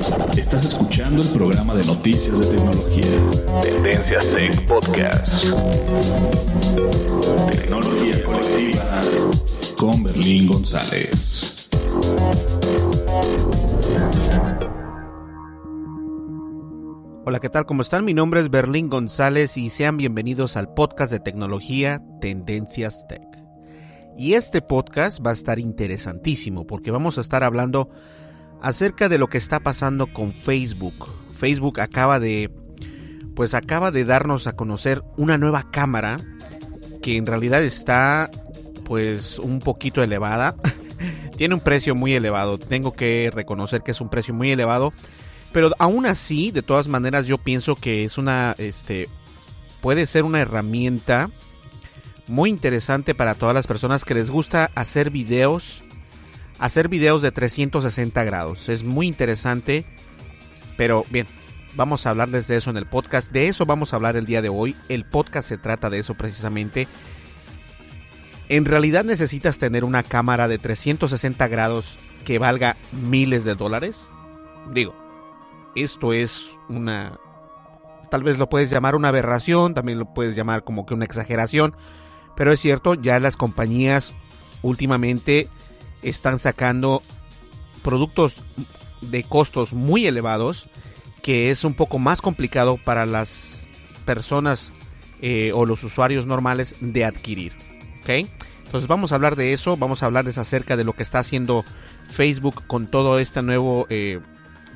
Estás escuchando el programa de noticias de tecnología. Tendencias Tech Podcast. Tecnología colectiva con Berlín González. Hola, ¿qué tal? ¿Cómo están? Mi nombre es Berlín González y sean bienvenidos al podcast de tecnología Tendencias Tech. Y este podcast va a estar interesantísimo porque vamos a estar hablando acerca de lo que está pasando con Facebook. Facebook acaba de pues acaba de darnos a conocer una nueva cámara que en realidad está pues un poquito elevada. Tiene un precio muy elevado, tengo que reconocer que es un precio muy elevado, pero aún así, de todas maneras yo pienso que es una este puede ser una herramienta muy interesante para todas las personas que les gusta hacer videos hacer videos de 360 grados. Es muy interesante. Pero bien, vamos a hablarles de eso en el podcast. De eso vamos a hablar el día de hoy. El podcast se trata de eso precisamente. En realidad necesitas tener una cámara de 360 grados que valga miles de dólares. Digo, esto es una... Tal vez lo puedes llamar una aberración, también lo puedes llamar como que una exageración. Pero es cierto, ya las compañías últimamente están sacando productos de costos muy elevados que es un poco más complicado para las personas eh, o los usuarios normales de adquirir. Entonces vamos a hablar de eso, vamos a hablarles acerca de lo que está haciendo Facebook con todo este nuevo eh,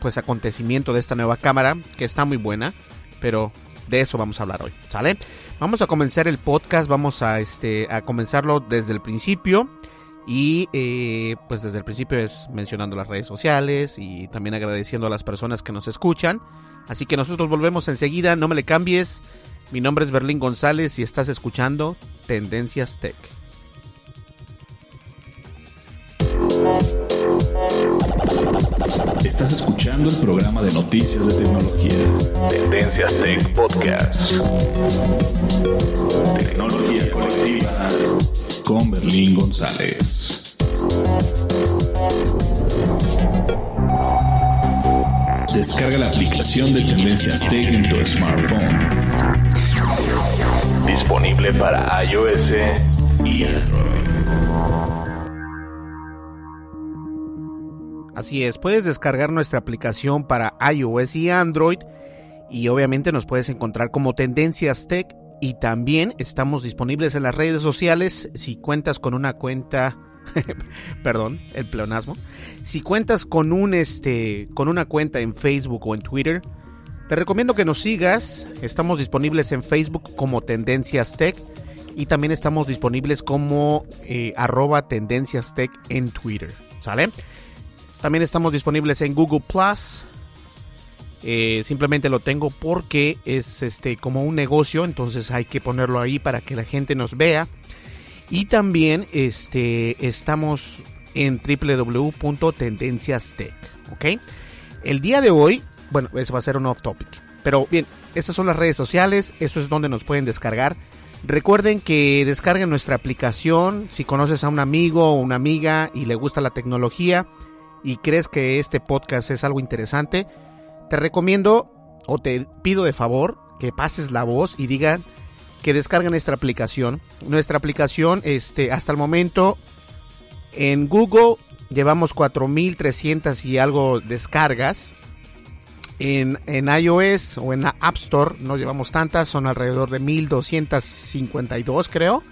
pues acontecimiento de esta nueva cámara que está muy buena, pero de eso vamos a hablar hoy. Vamos a comenzar el podcast, vamos a este a comenzarlo desde el principio. Y eh, pues desde el principio es mencionando las redes sociales y también agradeciendo a las personas que nos escuchan. Así que nosotros volvemos enseguida, no me le cambies. Mi nombre es Berlín González y estás escuchando Tendencias Tech. Estás escuchando el programa de noticias de tecnología. Tendencias Tech Podcast. Tecnología colectiva con Berlín González. Descarga la aplicación de Tendencias Tech en tu smartphone. Disponible para iOS y Android. Así es, puedes descargar nuestra aplicación para iOS y Android y obviamente nos puedes encontrar como Tendencias Tech y también estamos disponibles en las redes sociales si cuentas con una cuenta perdón, el pleonasmo. Si cuentas con un este con una cuenta en Facebook o en Twitter, te recomiendo que nos sigas. Estamos disponibles en Facebook como Tendencias Tech y también estamos disponibles como eh, arroba tendencias tech en Twitter. ¿Sale? También estamos disponibles en Google Plus. Eh, simplemente lo tengo porque es este como un negocio, entonces hay que ponerlo ahí para que la gente nos vea. Y también este, estamos en www.tendenciastech. ¿Ok? El día de hoy, bueno, eso va a ser un off topic. Pero bien, estas son las redes sociales, eso es donde nos pueden descargar. Recuerden que descarguen nuestra aplicación si conoces a un amigo o una amiga y le gusta la tecnología y crees que este podcast es algo interesante, te recomiendo o te pido de favor que pases la voz y digan que descarguen nuestra aplicación. Nuestra aplicación este hasta el momento en Google llevamos 4300 y algo descargas en, iOS o en la App Store no llevamos tantas, son alrededor de 1252 creo.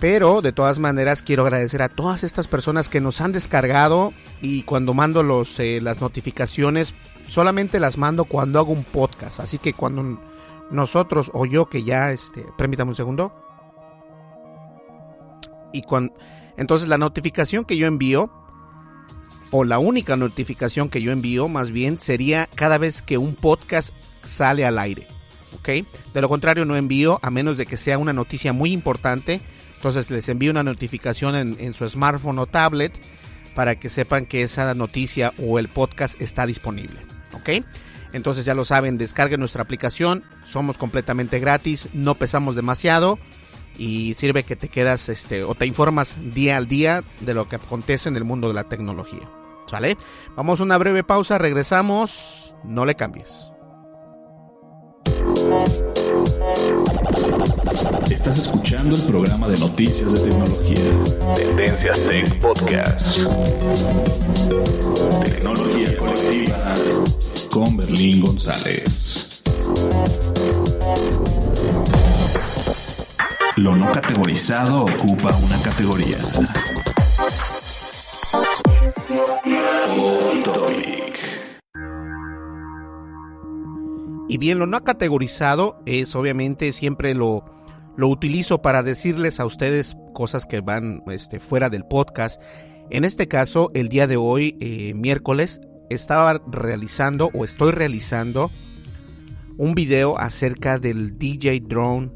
Pero de todas maneras quiero agradecer a todas estas personas que nos han descargado y cuando mando los, eh, las notificaciones solamente las mando cuando hago un podcast. Así que cuando nosotros o yo que ya, este, permítame un segundo. Y cuando, entonces la notificación que yo envío o la única notificación que yo envío más bien sería cada vez que un podcast sale al aire. ¿Ok? De lo contrario no envío a menos de que sea una noticia muy importante. Entonces les envío una notificación en, su smartphone o tablet para que sepan que esa noticia o el podcast está disponible. ¿Ok? Entonces ya lo saben, descarguen nuestra aplicación, somos completamente gratis, no pesamos demasiado y sirve que te quedas este o te informas día al día de lo que acontece en el mundo de la tecnología. ¿Sale? Vamos a una breve pausa, regresamos, no le cambies. Estás escuchando el programa de noticias de tecnología. Tendencias Tech Podcast. Tecnología colectiva con Berlín González. Lo no categorizado ocupa una categoría. Y bien, lo no categorizado es obviamente siempre lo, lo utilizo para decirles a ustedes cosas que van este, fuera del podcast. En este caso, el día de hoy, eh, miércoles, estaba realizando o estoy realizando un video acerca del DJ Drone,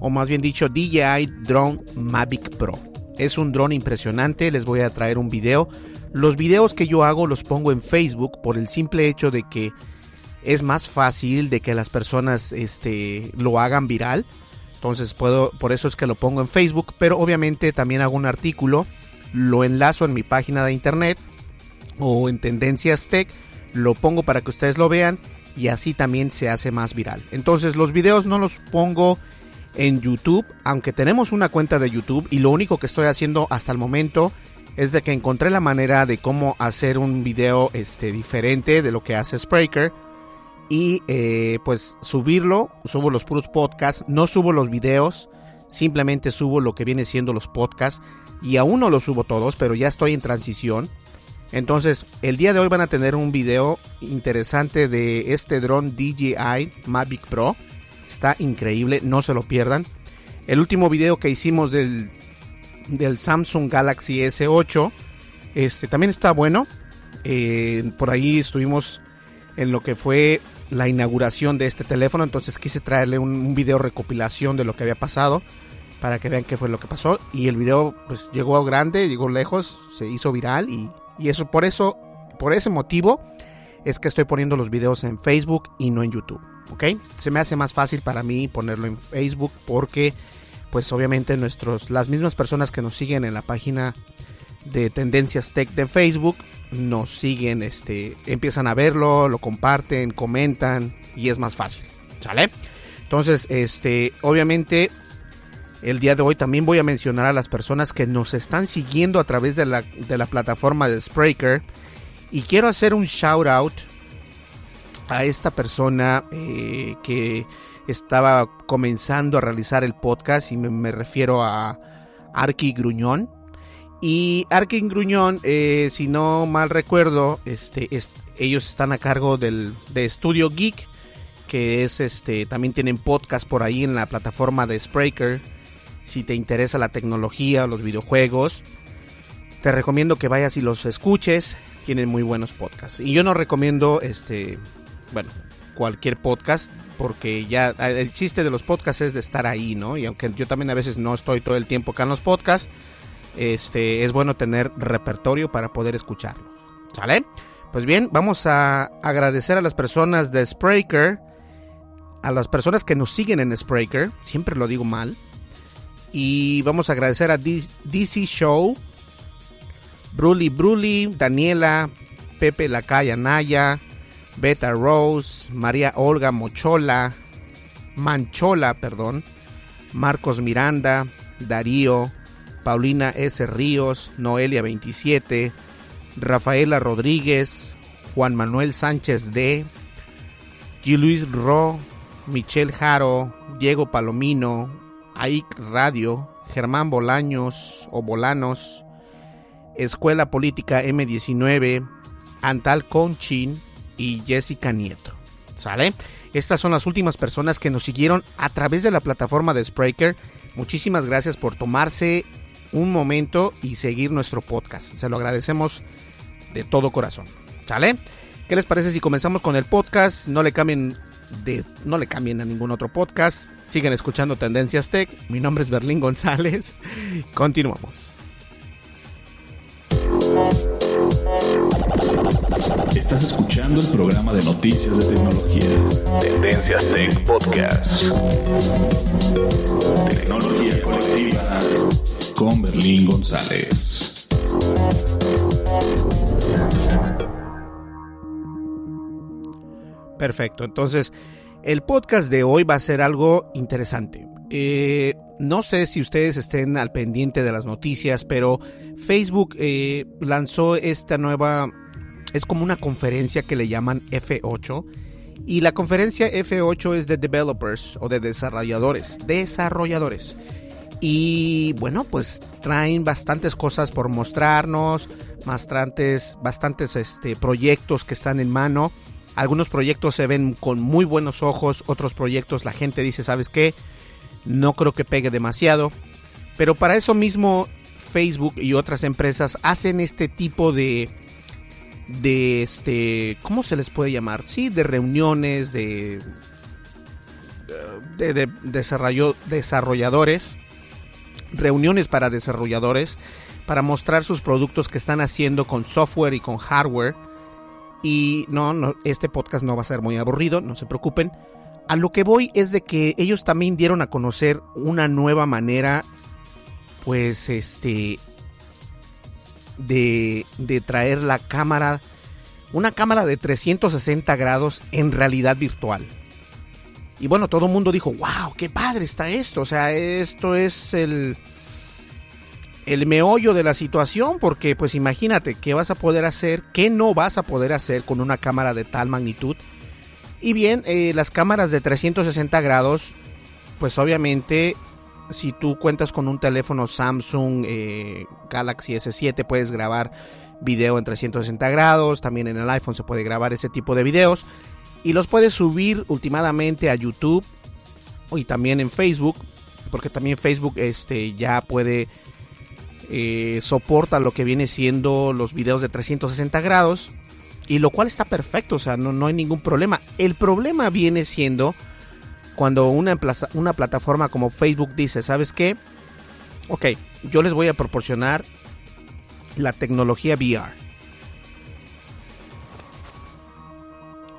o más bien dicho, DJI Drone Mavic Pro. Es un drone impresionante, les voy a traer un video. Los videos que yo hago los pongo en Facebook por el simple hecho de que es más fácil de que las personas este, lo hagan viral. Entonces puedo, por eso es que lo pongo en Facebook, pero obviamente también hago un artículo, lo enlazo en mi página de internet o en Tendencias Tech, lo pongo para que ustedes lo vean y así también se hace más viral. Entonces los videos no los pongo en YouTube, aunque tenemos una cuenta de YouTube y lo único que estoy haciendo hasta el momento es de que encontré la manera de cómo hacer un video este, diferente de lo que hace Spreaker y eh, pues subirlo, subo los puros podcasts, no subo los videos, simplemente subo lo que viene siendo los podcasts y aún no los subo todos, pero ya estoy en transición. Entonces, el día de hoy van a tener un video interesante de este dron DJI Mavic Pro. Está increíble, no se lo pierdan. El último video que hicimos del, del Samsung Galaxy S8 este, también está bueno. Eh, por ahí estuvimos en lo que fue la inauguración de este teléfono. Entonces quise traerle un, video recopilación de lo que había pasado para que vean qué fue lo que pasó. Y el video pues llegó grande, llegó lejos, se hizo viral y, y eso por eso, por ese motivo es que estoy poniendo los videos en Facebook y no en YouTube. ¿Ok? Se me hace más fácil para mí ponerlo en Facebook porque pues obviamente nuestros, las mismas personas que nos siguen en la página de Tendencias Tech de Facebook nos siguen, este, empiezan a verlo, lo comparten, comentan y es más fácil, ¿sale? Entonces, este, obviamente el día de hoy también voy a mencionar a las personas que nos están siguiendo a través de la, de la plataforma de Spreaker y quiero hacer un shout out a esta persona eh, que estaba comenzando a realizar el podcast y me, me refiero a Arki Gruñón. Y Arkin Gruñón, eh, si no mal recuerdo, este, ellos están a cargo del, de Studio Geek que es este, también tienen podcast por ahí en la plataforma de Spreaker. Si te interesa la tecnología, los videojuegos, te recomiendo que vayas y los escuches. Tienen muy buenos podcasts. Y yo no recomiendo, este, bueno, cualquier podcast, porque ya el chiste de los podcasts es de estar ahí, ¿no? Y aunque yo también a veces no estoy todo el tiempo acá en los podcasts, este, es bueno tener repertorio para poder escucharlos. ¿Sale? Pues bien, vamos a agradecer a las personas de Spreaker, a las personas que nos siguen en Spreaker, siempre lo digo mal, y vamos a agradecer a DC Show, Bruli Bruli, Daniela, Pepe Lacaya Naya, Beta Rose, María Olga Mochola, Manchola, perdón, Marcos Miranda, Darío, Paulina S. Ríos, Noelia 27, Rafaela Rodríguez, Juan Manuel Sánchez D, G. Luis Ro, Michelle Jaro, Diego Palomino, AIC Radio, Germán Bolaños o Bolanos, Escuela Política M19, Antal Conchin y Jessica Nieto. ¿Sale? Estas son las últimas personas que nos siguieron a través de la plataforma de Spreaker. Muchísimas gracias por tomarse un momento y seguir nuestro podcast. Se lo agradecemos de todo corazón. ¿Sale? ¿Qué les parece si comenzamos con el podcast? No le cambien de no le cambien a ningún otro podcast. Sigan escuchando Tendencias Tech. Mi nombre es Berlín González. Continuamos. Estás escuchando el programa de noticias de tecnología. Tendencias Tech Podcast. Tecnología colectiva con Berlín González. Perfecto, entonces el podcast de hoy va a ser algo interesante. Eh, no sé si ustedes estén al pendiente de las noticias, pero Facebook eh, lanzó esta nueva, es como una conferencia que le llaman F8. Y la conferencia F8 es de developers o de desarrolladores. Desarrolladores. Y bueno, pues traen bastantes cosas por mostrarnos, bastantes, bastantes este, proyectos que están en mano. Algunos proyectos se ven con muy buenos ojos, otros proyectos la gente dice, ¿sabes qué? No creo que pegue demasiado. Pero para eso mismo Facebook y otras empresas hacen este tipo de de este, ¿cómo se les puede llamar? Sí, de reuniones de de, de desarrolladores, reuniones para desarrolladores para mostrar sus productos que están haciendo con software y con hardware y no, no, este podcast no va a ser muy aburrido, no se preocupen. A lo que voy es de que ellos también dieron a conocer una nueva manera, pues, este, de, de traer la cámara, una cámara de 360 grados en realidad virtual. Y bueno, todo el mundo dijo, wow, qué padre está esto. O sea, esto es el, el meollo de la situación, porque pues imagínate qué vas a poder hacer, qué no vas a poder hacer con una cámara de tal magnitud. Y bien, eh, las cámaras de 360 grados, pues obviamente si tú cuentas con un teléfono Samsung eh, Galaxy S7 puedes grabar video en 360 grados, también en el iPhone se puede grabar ese tipo de videos y los puedes subir últimamente a YouTube y también en Facebook, porque también Facebook este, ya puede eh, soporta lo que viene siendo los videos de 360 grados. Y lo cual está perfecto, o sea, no, no hay ningún problema. El problema viene siendo cuando una, una plataforma como Facebook dice, ¿sabes qué? Ok, yo les voy a proporcionar la tecnología VR.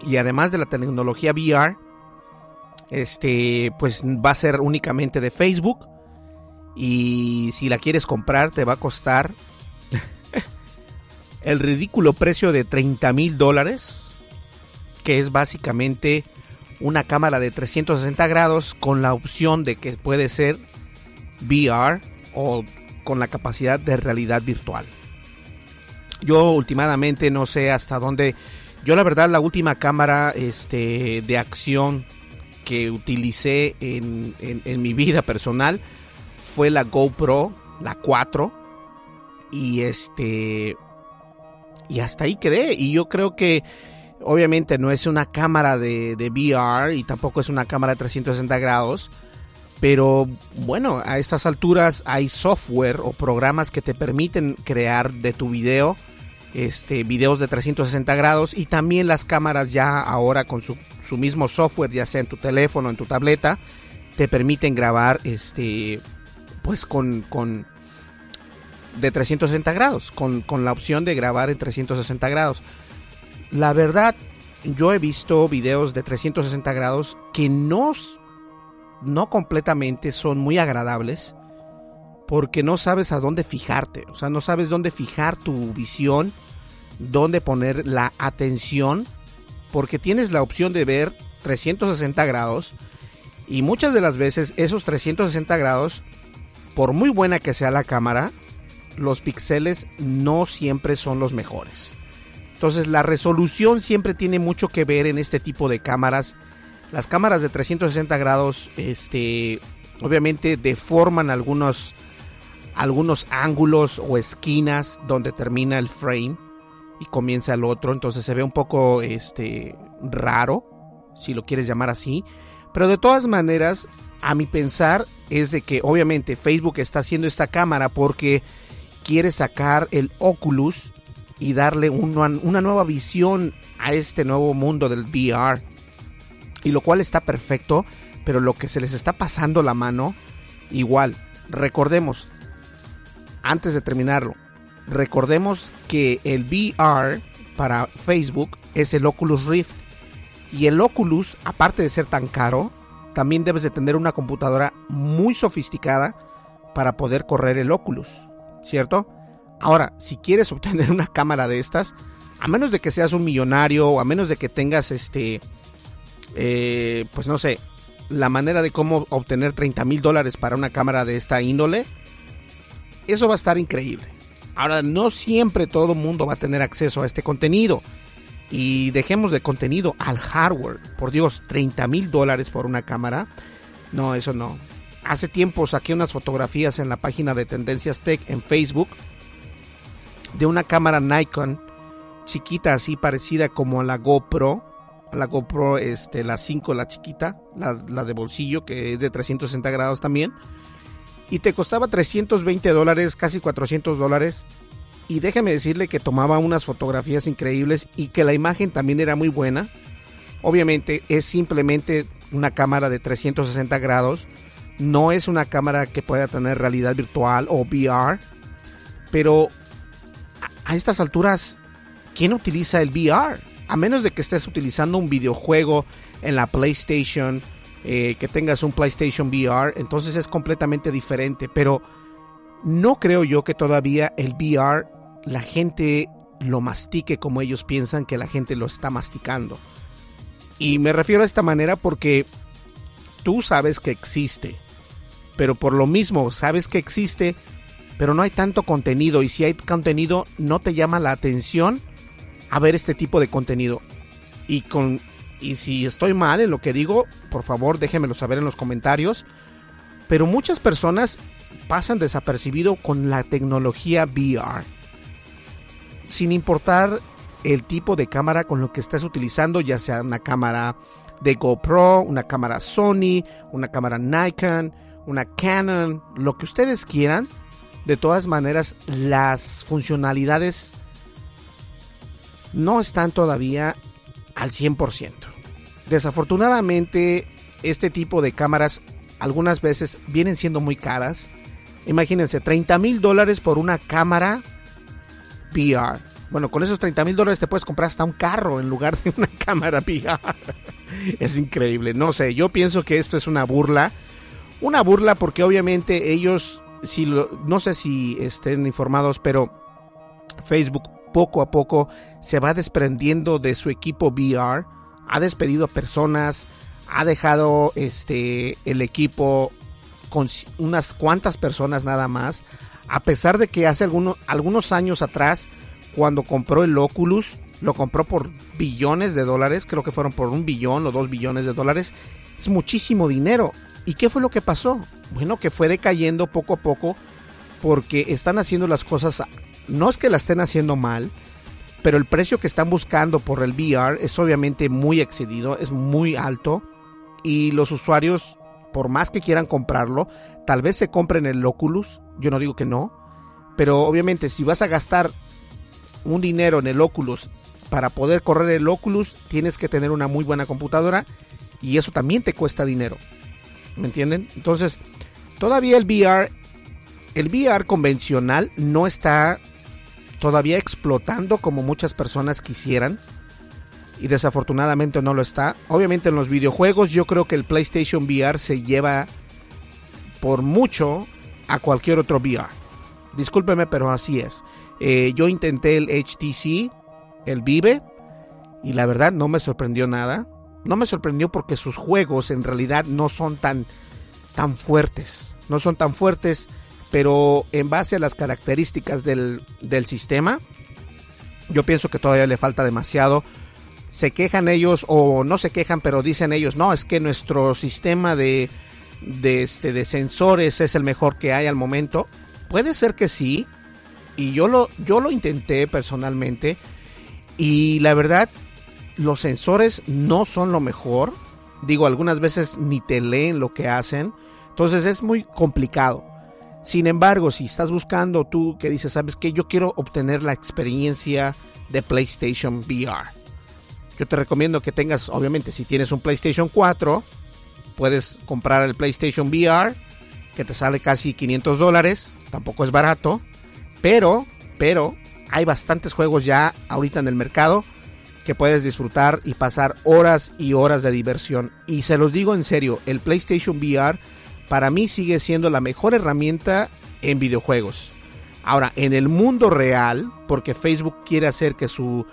Y además de la tecnología VR, este, pues va a ser únicamente de Facebook y si la quieres comprar te va a costar el ridículo precio de 30 mil dólares, que es básicamente una cámara de 360 grados con la opción de que puede ser VR o con la capacidad de realidad virtual. Yo últimamente no sé hasta dónde. Yo la verdad la última cámara este, de acción que utilicé en, en mi vida personal fue la GoPro, la 4. Y este. Y hasta ahí quedé. Y yo creo que Obviamente no es una cámara de, de VR y tampoco es una cámara de 360 grados. Pero bueno, a estas alturas hay software o programas que te permiten crear de tu video este, videos de 360 grados y también las cámaras ya ahora con su, su mismo software, ya sea en tu teléfono, en tu tableta, te permiten grabar este, pues con, con de 360 grados, con, con la opción de grabar en 360 grados. La verdad, yo he visto videos de 360 grados que no no completamente son muy agradables porque no sabes a dónde fijarte, o sea, no sabes dónde fijar tu visión, dónde poner la atención, porque tienes la opción de ver 360 grados y muchas de las veces esos 360 grados, por muy buena que sea la cámara, los píxeles no siempre son los mejores. Entonces la resolución siempre tiene mucho que ver en este tipo de cámaras las cámaras de 360 grados, este, obviamente deforman algunos, algunos ángulos o esquinas donde termina el frame y comienza el otro. Entonces se ve un poco, este, raro, si lo quieres llamar así. Pero de todas maneras, a mi pensar es de que obviamente Facebook está haciendo esta cámara porque quiere sacar el Oculus y darle una, una nueva visión a este nuevo mundo del VR y lo cual está perfecto, pero lo que se les está pasando la mano, igual, recordemos, antes de terminarlo, recordemos que el VR para Facebook es el Oculus Rift y el Oculus, aparte de ser tan caro, también debes de tener una computadora muy sofisticada para poder correr el Oculus, ¿cierto? Ahora, si quieres obtener una cámara de estas, a menos de que seas un millonario o a menos de que tengas este eh, pues no sé, la manera de cómo obtener 30 mil dólares para una cámara de esta índole, eso va a estar increíble. Ahora, no siempre todo el mundo va a tener acceso a este contenido. Y dejemos de contenido al hardware. Por Dios, 30 mil dólares por una cámara. No, eso no. Hace tiempo saqué unas fotografías en la página de Tendencias Tech en Facebook de una cámara Nikon chiquita así parecida como a la GoPro la GoPro, este, la 5, la chiquita, la, de bolsillo, que es de 360 grados también. Y te costaba 320 dólares, casi 400 dólares. Y déjame decirle que tomaba unas fotografías increíbles y que la imagen también era muy buena. Obviamente es simplemente una cámara de 360 grados. No es una cámara que pueda tener realidad virtual o VR. Pero a estas alturas, ¿quién utiliza el VR? a menos de que estés utilizando un videojuego en la PlayStation, eh, que tengas un PlayStation VR, entonces es completamente diferente. Pero no creo yo que todavía el VR la gente lo mastique como ellos piensan que la gente lo está masticando. Y me refiero a esta manera porque tú sabes que existe, pero por lo mismo sabes que existe, pero no hay tanto contenido y si hay contenido no te llama la atención a ver este tipo de contenido. Y con y si estoy mal en lo que digo, por favor déjenmelo saber en los comentarios. Pero muchas personas pasan desapercibido con la tecnología VR. Sin importar el tipo de cámara con lo que estés utilizando, ya sea una cámara de GoPro, una cámara Sony, una cámara Nikon, una Canon, lo que ustedes quieran. De todas maneras, las funcionalidades no están todavía al 100%. Desafortunadamente, este tipo de cámaras algunas veces vienen siendo muy caras. Imagínense, 30 mil dólares por una cámara VR. Bueno, con esos 30 mil dólares te puedes comprar hasta un carro en lugar de una cámara VR. es increíble. No sé, yo pienso que esto es una burla. Una burla porque obviamente ellos, si no sé si estén informados, pero Facebook poco a poco se va desprendiendo de su equipo VR, ha despedido personas, ha dejado este el equipo con unas cuantas personas nada más, a pesar de que hace algunos, algunos años atrás, cuando compró el Oculus, lo compró por billones de dólares, creo que fueron por un billón o dos billones de dólares, es muchísimo dinero. ¿Y qué fue lo que pasó? Bueno, que fue decayendo poco a poco porque están haciendo las cosas no es que la estén haciendo mal, pero el precio que están buscando por el VR es obviamente muy excedido, es muy alto y los usuarios, por más que quieran comprarlo, tal vez se compren el Oculus, yo no digo que no, pero obviamente si vas a gastar un dinero en el Oculus para poder correr el Oculus, tienes que tener una muy buena computadora y eso también te cuesta dinero. ¿Me entienden? Entonces, todavía el VR, el VR convencional no está todavía explotando como muchas personas quisieran. Y desafortunadamente no lo está. Obviamente en los videojuegos yo creo que el PlayStation VR se lleva por mucho a cualquier otro VR. Discúlpeme, pero así es. Eh, yo intenté el HTC, el Vive, y la verdad no me sorprendió nada. No me sorprendió porque sus juegos en realidad no son tan, tan fuertes. No son tan fuertes pero en base a las características del, sistema, yo pienso que todavía le falta demasiado. Se quejan ellos, o no se quejan, pero dicen ellos, no, es que nuestro sistema de, de, este, de sensores es el mejor que hay al momento. Puede ser que sí, y yo lo, yo lo intenté personalmente, y la verdad, los sensores no son lo mejor. Digo, algunas veces ni te leen lo que hacen. Entonces es muy complicado. Sin embargo, si estás buscando tú que dices, sabes que yo quiero obtener la experiencia de PlayStation VR, yo te recomiendo que tengas, obviamente, si tienes un PlayStation 4, puedes comprar el PlayStation VR, que te sale casi 500 dólares, tampoco es barato, pero, pero, hay bastantes juegos ya ahorita en el mercado que puedes disfrutar y pasar horas y horas de diversión. Y se los digo en serio, el PlayStation VR para mí sigue siendo la mejor herramienta en videojuegos. Ahora, en el mundo real, porque Facebook quiere hacer que su,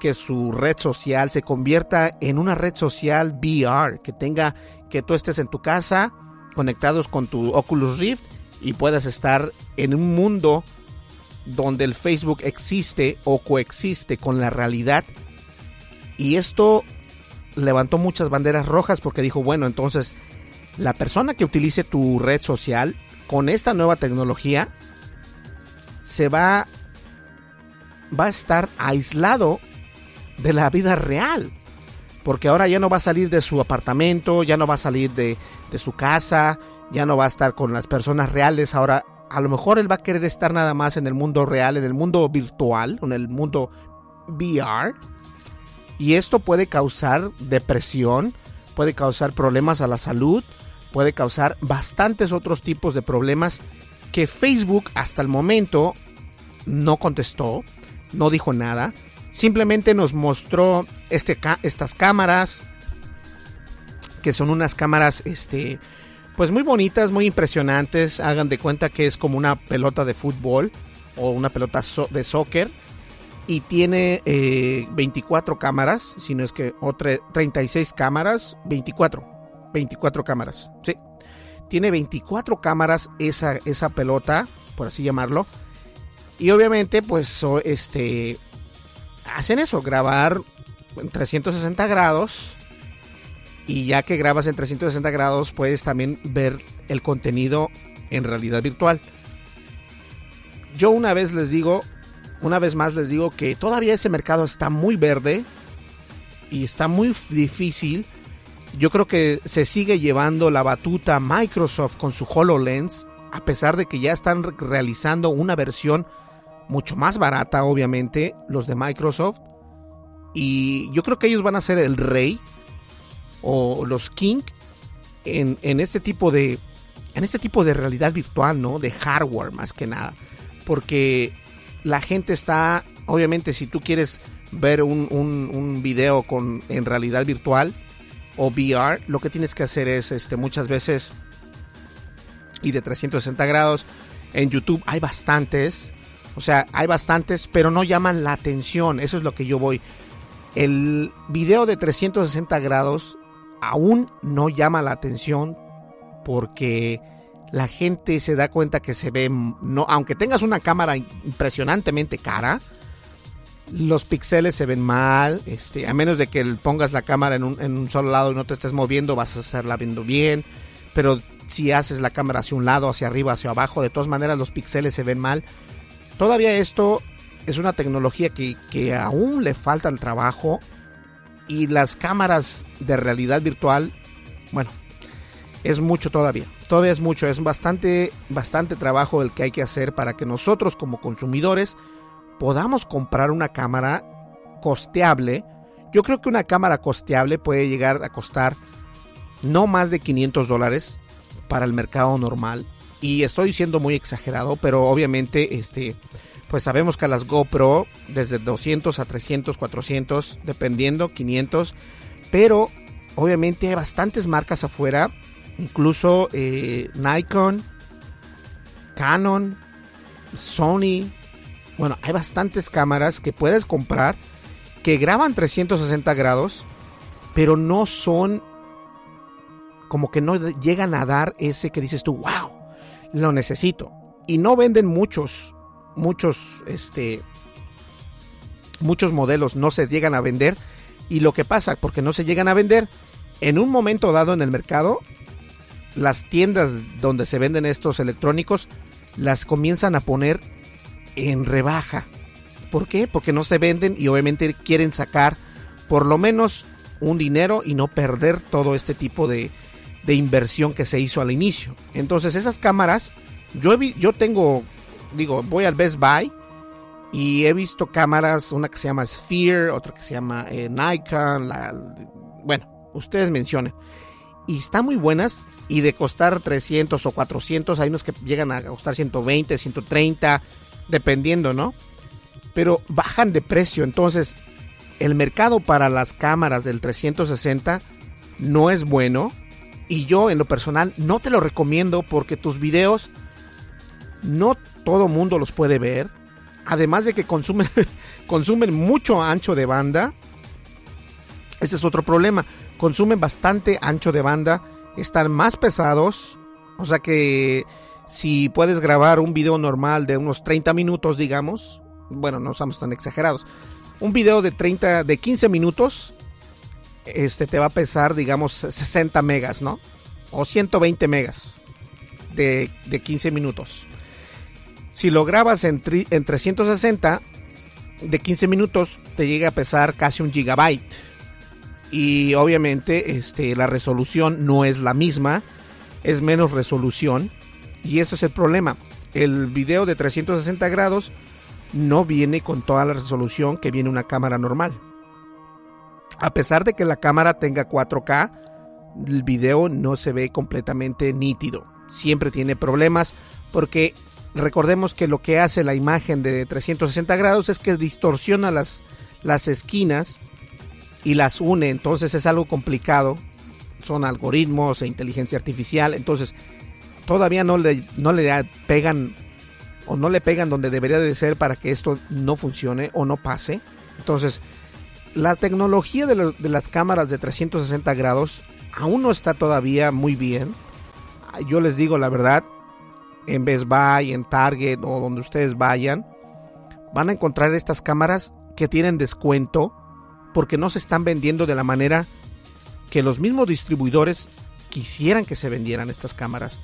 que su red social se convierta en una red social VR, que tenga, que tú estés en tu casa conectados con tu Oculus Rift y puedas estar en un mundo donde el Facebook existe o coexiste con la realidad. Y esto levantó muchas banderas rojas porque dijo, bueno, entonces la persona que utilice tu red social con esta nueva tecnología se va va a estar aislado de la vida real. Porque ahora ya no va a salir de su apartamento, ya no va a salir de, de su casa, ya no va a estar con las personas reales. Ahora, a lo mejor él va a querer estar nada más en el mundo real, en el mundo virtual, en el mundo VR. Y esto puede causar depresión, puede causar problemas a la salud, puede causar bastantes otros tipos de problemas que Facebook hasta el momento no contestó, no dijo nada, simplemente nos mostró este, estas cámaras, que son unas cámaras, este, pues muy bonitas, muy impresionantes, hagan de cuenta que es como una pelota de fútbol o una pelota de soccer y tiene 24 eh, cámaras, si no es que, o 36 cámaras, 24, 24 cámaras. Sí. Tiene 24 cámaras esa, esa pelota, por así llamarlo. Y obviamente, pues, este, hacen eso, grabar en 360 grados. Y ya que grabas en 360 grados, puedes también ver el contenido en realidad virtual. Yo una vez les digo, una vez más les digo que todavía ese mercado está muy verde y está muy difícil yo creo que se sigue llevando la batuta Microsoft con su HoloLens, a pesar de que ya están realizando una versión mucho más barata, obviamente, los de Microsoft. Y yo creo que ellos van a ser el rey o los king en, este tipo de en este tipo de realidad virtual, ¿no? De hardware más que nada. Porque la gente está, obviamente, si tú quieres ver un, un, un video con, en realidad virtual, o VR, lo que tienes que hacer es este, muchas veces y de 360 grados. En YouTube hay bastantes, o sea, hay bastantes, pero no llaman la atención. Eso es lo que yo voy. El video de 360 grados aún no llama la atención porque la gente se da cuenta que se ve, no, aunque tengas una cámara impresionantemente cara, los píxeles se ven mal, este, a menos de que pongas la cámara en un, solo lado y no te estés moviendo, vas a hacerla viendo bien, pero si haces la cámara hacia un lado, hacia arriba, hacia abajo, de todas maneras los píxeles se ven mal. Todavía esto es una tecnología que, que aún le falta el trabajo y las cámaras de realidad virtual, bueno, es mucho todavía. Todavía es mucho, es bastante, bastante trabajo el que hay que hacer para que nosotros como consumidores podamos comprar una cámara costeable. Yo creo que una cámara costeable puede llegar a costar no más de 500 dólares para el mercado normal. Y estoy siendo muy exagerado, pero obviamente este, pues sabemos que las GoPro desde 200 a 300, 400, dependiendo, 500, pero obviamente hay bastantes marcas afuera, incluso eh, Nikon, Canon, Sony, bueno, hay bastantes cámaras que puedes comprar que graban 360 grados, pero no son como que no llegan a dar ese que dices tú, wow, lo necesito. Y no venden muchos muchos, este, muchos modelos no se llegan a vender. Y lo que pasa, porque no se llegan a vender, en un momento dado en el mercado, las tiendas donde se venden estos electrónicos las comienzan a poner en rebaja. ¿Por qué? Porque no se venden y obviamente quieren sacar por lo menos un dinero y no perder todo este tipo de, de inversión que se hizo al inicio. Entonces esas cámaras, yo, yo tengo digo, voy al Best Buy y he visto cámaras, una que se llama Sphere, otra que se llama eh, Nikon, bueno, ustedes mencionen. Y están muy buenas y de costar 300 o 400, hay unos que llegan a costar 120, 130, dependiendo, ¿no? Pero bajan de precio, entonces el mercado para las cámaras del 360 no es bueno y yo en lo personal no te lo recomiendo porque tus videos no todo mundo los puede ver. Además de que consumen, mucho ancho de banda. Ese es otro problema. Consumen bastante ancho de banda. Están más pesados. O sea que si puedes grabar un video normal de unos 30 minutos, digamos. Bueno, no estamos tan exagerados. Un video de 30, de 15 minutos. Este te va a pesar, digamos, 60 megas, ¿no? O 120 megas de, de 15 minutos. Si lo grabas en, 360 de 15 minutos, te llega a pesar casi un gigabyte. Y obviamente este, la resolución no es la misma, es menos resolución. Y eso es el problema. El video de 360 grados no viene con toda la resolución que viene una cámara normal. A pesar de que la cámara tenga 4K, el video no se ve completamente nítido. Siempre tiene problemas porque recordemos que lo que hace la imagen de 360 grados es que distorsiona las, las esquinas y las une, entonces es algo complicado. Son algoritmos e inteligencia artificial, entonces todavía no le, no le pegan o no le pegan donde debería de ser para que esto no funcione o no pase. Entonces, la tecnología de, de las cámaras de 360 grados aún no está todavía muy bien. Yo les digo la verdad, en Best Buy, en Target o donde ustedes vayan, van a encontrar estas cámaras que tienen descuento porque no se están vendiendo de la manera que los mismos distribuidores quisieran que se vendieran estas cámaras.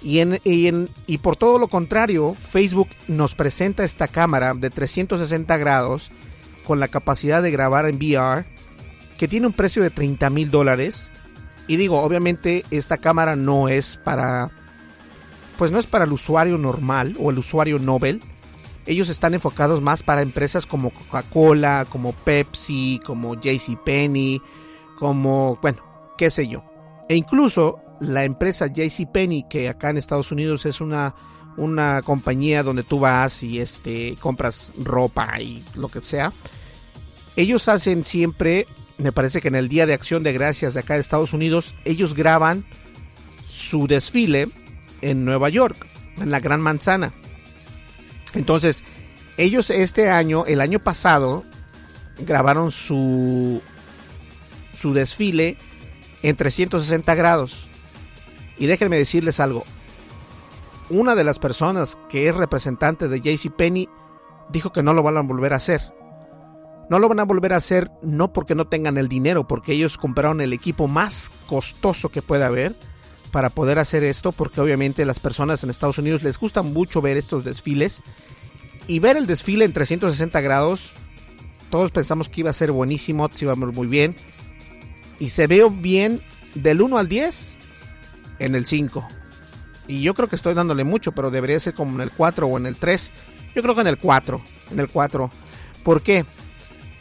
Y, en, y, por todo lo contrario, Facebook nos presenta esta cámara de 360 grados con la capacidad de grabar en VR que tiene un precio de 30 mil dólares. Y digo, obviamente esta cámara no es para pues no es para el usuario normal o el usuario Nobel. Ellos están enfocados más para empresas como Coca-Cola, como Pepsi, como JCPenney, como, bueno, qué sé yo. E incluso la empresa JCPenney, que acá en Estados Unidos es una, una compañía donde tú vas y este, compras ropa y lo que sea, ellos hacen siempre, me parece que en el Día de Acción de Gracias de acá de Estados Unidos, ellos graban su desfile en Nueva York, en la Gran Manzana. Entonces, ellos este año, el año pasado, grabaron su, su desfile en 360 grados. Y déjenme decirles algo. Una de las personas que es representante de JCPenney dijo que no lo van a volver a hacer. No lo van a volver a hacer no porque no tengan el dinero, porque ellos compraron el equipo más costoso que puede haber para poder hacer esto, porque obviamente las personas en Estados Unidos les gusta mucho ver estos desfiles y ver el desfile en 360 grados, todos pensamos que iba a ser buenísimo, se iba a muy bien. Y se veo bien del 1 al 10 en el 5. Y yo creo que estoy dándole mucho, pero debería ser como en el 4 o en el 3. Yo creo que en el 4. En el 4. ¿Por qué?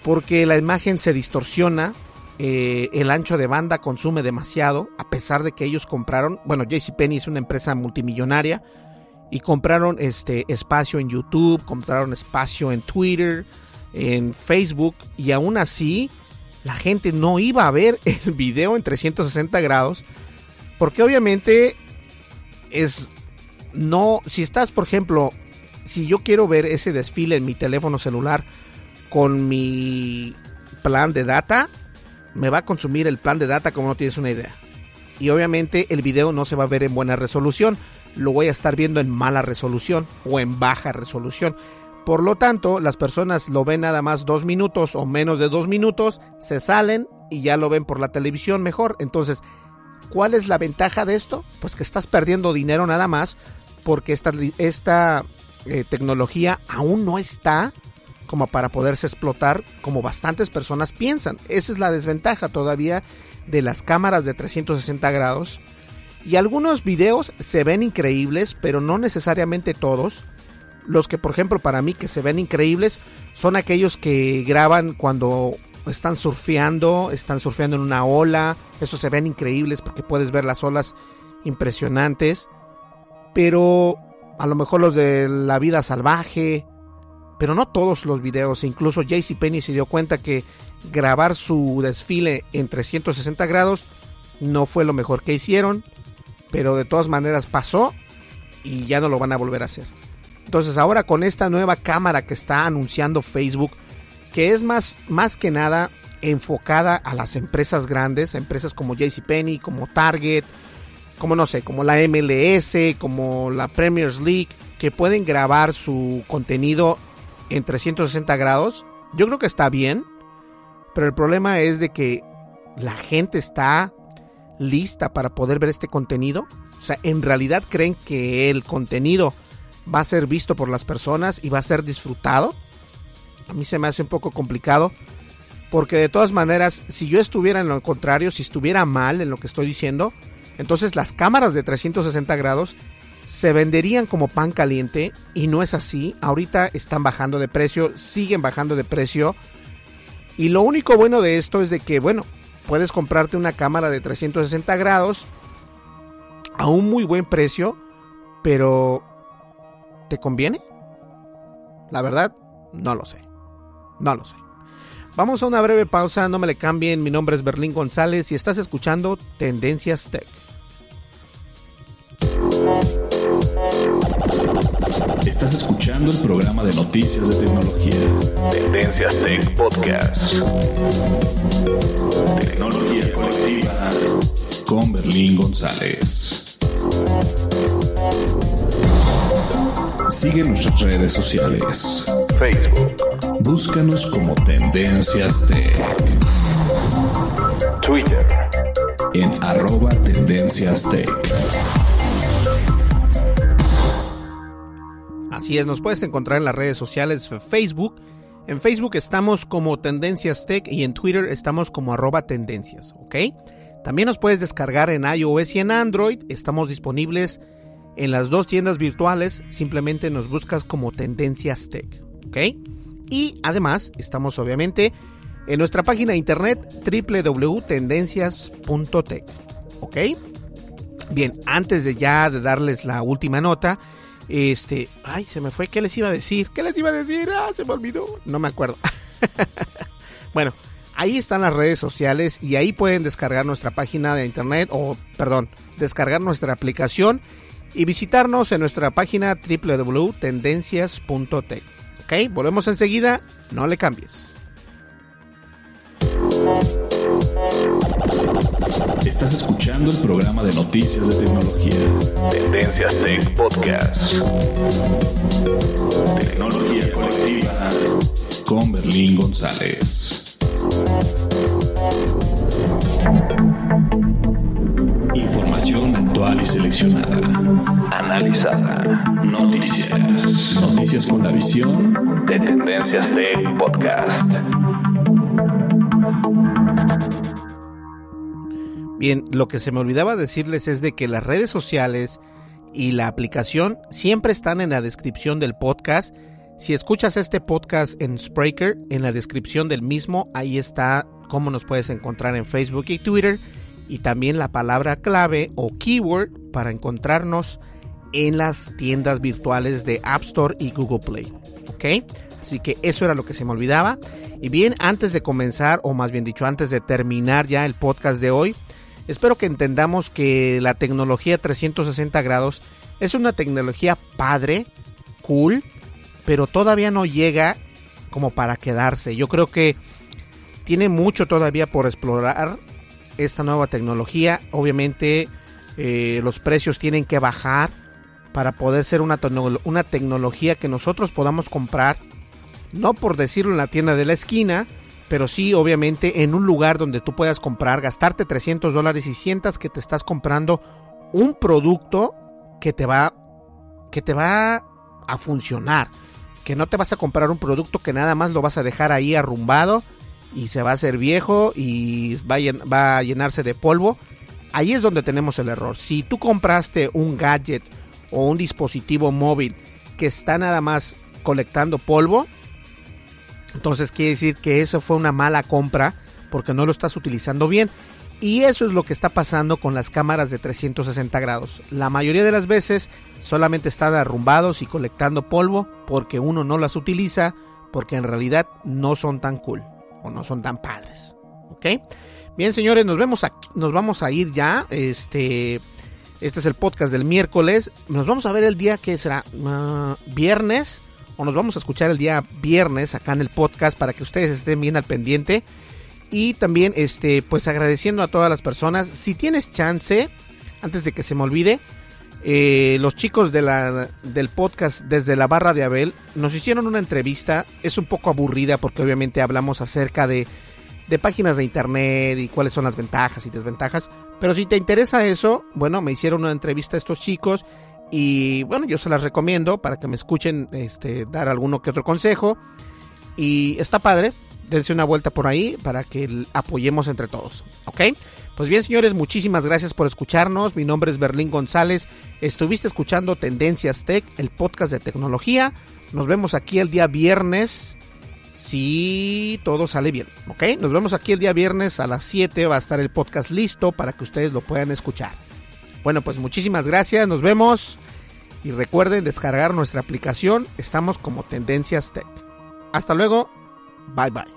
Porque la imagen se distorsiona. Eh, el ancho de banda consume demasiado. A pesar de que ellos compraron. Bueno, JCPenney es una empresa multimillonaria. Y compraron este espacio en YouTube. Compraron espacio en Twitter. En Facebook. Y aún así. La gente no iba a ver el video en 360 grados. Porque obviamente es no, si estás, por ejemplo, si yo quiero ver ese desfile en mi teléfono celular con mi plan de data, me va a consumir el plan de data como no tienes una idea. Y obviamente el video no se va a ver en buena resolución, lo voy a estar viendo en mala resolución o en baja resolución. Por lo tanto, las personas lo ven nada más dos minutos o menos de dos minutos, se salen y ya lo ven por la televisión mejor. Entonces, ¿Cuál es la ventaja de esto? Pues que estás perdiendo dinero nada más porque esta, esta eh, tecnología aún no está como para poderse explotar como bastantes personas piensan. Esa es la desventaja todavía de las cámaras de 360 grados. Y algunos videos se ven increíbles, pero no necesariamente todos. Los que, por ejemplo, para mí que se ven increíbles son aquellos que graban cuando están surfeando, están surfeando en una ola, eso se ven increíbles porque puedes ver las olas impresionantes, pero a lo mejor los de la vida salvaje, pero no todos los videos, incluso JCPenney se dio cuenta que grabar su desfile en 360 grados no fue lo mejor que hicieron, pero de todas maneras pasó y ya no lo van a volver a hacer. Entonces ahora con esta nueva cámara que está anunciando Facebook, que es más, más que nada enfocada a las empresas grandes, empresas como JCPenney, como Target, como no sé, como la MLS, como la Premier League, que pueden grabar su contenido en 360 grados. Yo creo que está bien, pero el problema es de que la gente está lista para poder ver este contenido. O sea, en realidad creen que el contenido va a ser visto por las personas y va a ser disfrutado a mí se me hace un poco complicado. Porque de todas maneras, si yo estuviera en lo contrario, si estuviera mal en lo que estoy diciendo, entonces las cámaras de 360 grados se venderían como pan caliente y no es así. Ahorita están bajando de precio, siguen bajando de precio. Y lo único bueno de esto es de que, bueno, puedes comprarte una cámara de 360 grados a un muy buen precio, pero ¿te conviene? La verdad, no lo sé. No lo sé. Vamos a una breve pausa, no me le cambien. Mi nombre es Berlín González y estás escuchando Tendencias Tech. Estás escuchando el programa de noticias de tecnología. Tendencias Tech Podcast. Tecnología colectiva con Berlín González. Sigue nuestras redes sociales. Facebook. Búscanos como Tendencias Tech. Twitter. En arroba Tendencias Tech. Así es, nos puedes encontrar en las redes sociales Facebook. En Facebook estamos como Tendencias Tech y en Twitter estamos como arroba tendencias, ¿ok? También nos puedes descargar en iOS y en Android. Estamos disponibles en las dos tiendas virtuales, simplemente nos buscas como Tendencias Tech, ¿ok? Y además estamos obviamente en nuestra página de internet www.tendencias.tech, ¿ok? Bien, antes de ya de darles la última nota, este, ay, se me fue, ¿qué les iba a decir? ¿Qué les iba a decir? Ah, se me olvidó, no me acuerdo. bueno, ahí están las redes sociales y ahí pueden descargar nuestra página de internet o, perdón, descargar nuestra aplicación y visitarnos en nuestra página www.tendencias.tech. Ok, volvemos enseguida, no le cambies. Estás escuchando el programa de noticias de tecnología. Tendencias Tech Podcast. Tecnología colectiva con Berlín González. Información actual y seleccionada. Analizada. Noticias. noticias con la visión de Tendencias Tech Podcast. Bien, lo que se me olvidaba decirles es de que las redes sociales y la aplicación siempre están en la descripción del podcast. Si escuchas este podcast en Spreaker, en la descripción del mismo, ahí está cómo nos puedes encontrar en Facebook y Twitter y también la palabra clave o keyword para encontrarnos en las tiendas virtuales de App Store y Google Play. ¿Ok? Así que eso era lo que se me olvidaba. Y bien, antes de comenzar, o más bien dicho, antes de terminar ya el podcast de hoy, espero que entendamos que la tecnología 360 grados es una tecnología padre, cool, pero todavía no llega como para quedarse. Yo creo que tiene mucho todavía por explorar esta nueva tecnología. Obviamente eh, los precios tienen que bajar para poder ser una, tecnología que nosotros podamos comprar, no por decirlo en la tienda de la esquina, pero sí obviamente en un lugar donde tú puedas comprar, gastarte 300 dólares y sientas que te estás comprando un producto que te va, que te va a funcionar, que no te vas a comprar un producto que nada más lo vas a dejar ahí arrumbado y se va a hacer viejo y va a llenarse de polvo. Ahí es donde tenemos el error. Si tú compraste un gadget o un dispositivo móvil que está nada más colectando polvo, entonces quiere decir que eso fue una mala compra porque no lo estás utilizando bien. Y eso es lo que está pasando con las cámaras de 360 grados. La mayoría de las veces solamente están arrumbados y colectando polvo porque uno no las utiliza porque en realidad no son tan cool o no son tan padres. ¿Ok? Bien, señores, nos vemos aquí, nos vamos a ir ya. Este, este es el podcast del miércoles. Nos vamos a ver el día que será ah, viernes. O nos vamos a escuchar el día viernes acá en el podcast para que ustedes estén bien al pendiente. Y también, este, pues agradeciendo a todas las personas. Si tienes chance, antes de que se me olvide, eh, los chicos de la, del podcast desde la barra de Abel nos hicieron una entrevista. Es un poco aburrida porque obviamente hablamos acerca de, de páginas de internet y cuáles son las ventajas y desventajas. Pero si te interesa eso, bueno, me hicieron una entrevista a estos chicos y bueno, yo se las recomiendo para que me escuchen este, dar alguno que otro consejo. Y está padre, dense una vuelta por ahí para que apoyemos entre todos, ¿ok? Pues bien, señores, muchísimas gracias por escucharnos. Mi nombre es Berlín González. Estuviste escuchando Tendencias Tech, el podcast de tecnología. Nos vemos aquí el día viernes si todo sale bien, ¿ok? Nos vemos aquí el día viernes a las 7, va a estar el podcast listo para que ustedes lo puedan escuchar. Bueno, pues muchísimas gracias, nos vemos y recuerden descargar nuestra aplicación, estamos como Tendencias Tech. Hasta luego, bye bye.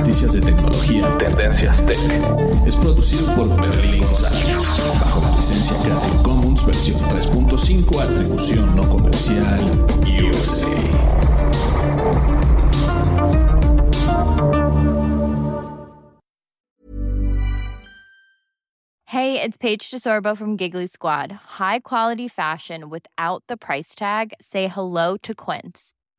tecnología Tendencias Tech. Es producido por Berlín González, bajo la licencia Creative Commons versión 3.5, atribución no comercial, USA. Hey, it's Paige DeSorbo from Giggly Squad. High quality fashion without the price tag. Say hello to Quince.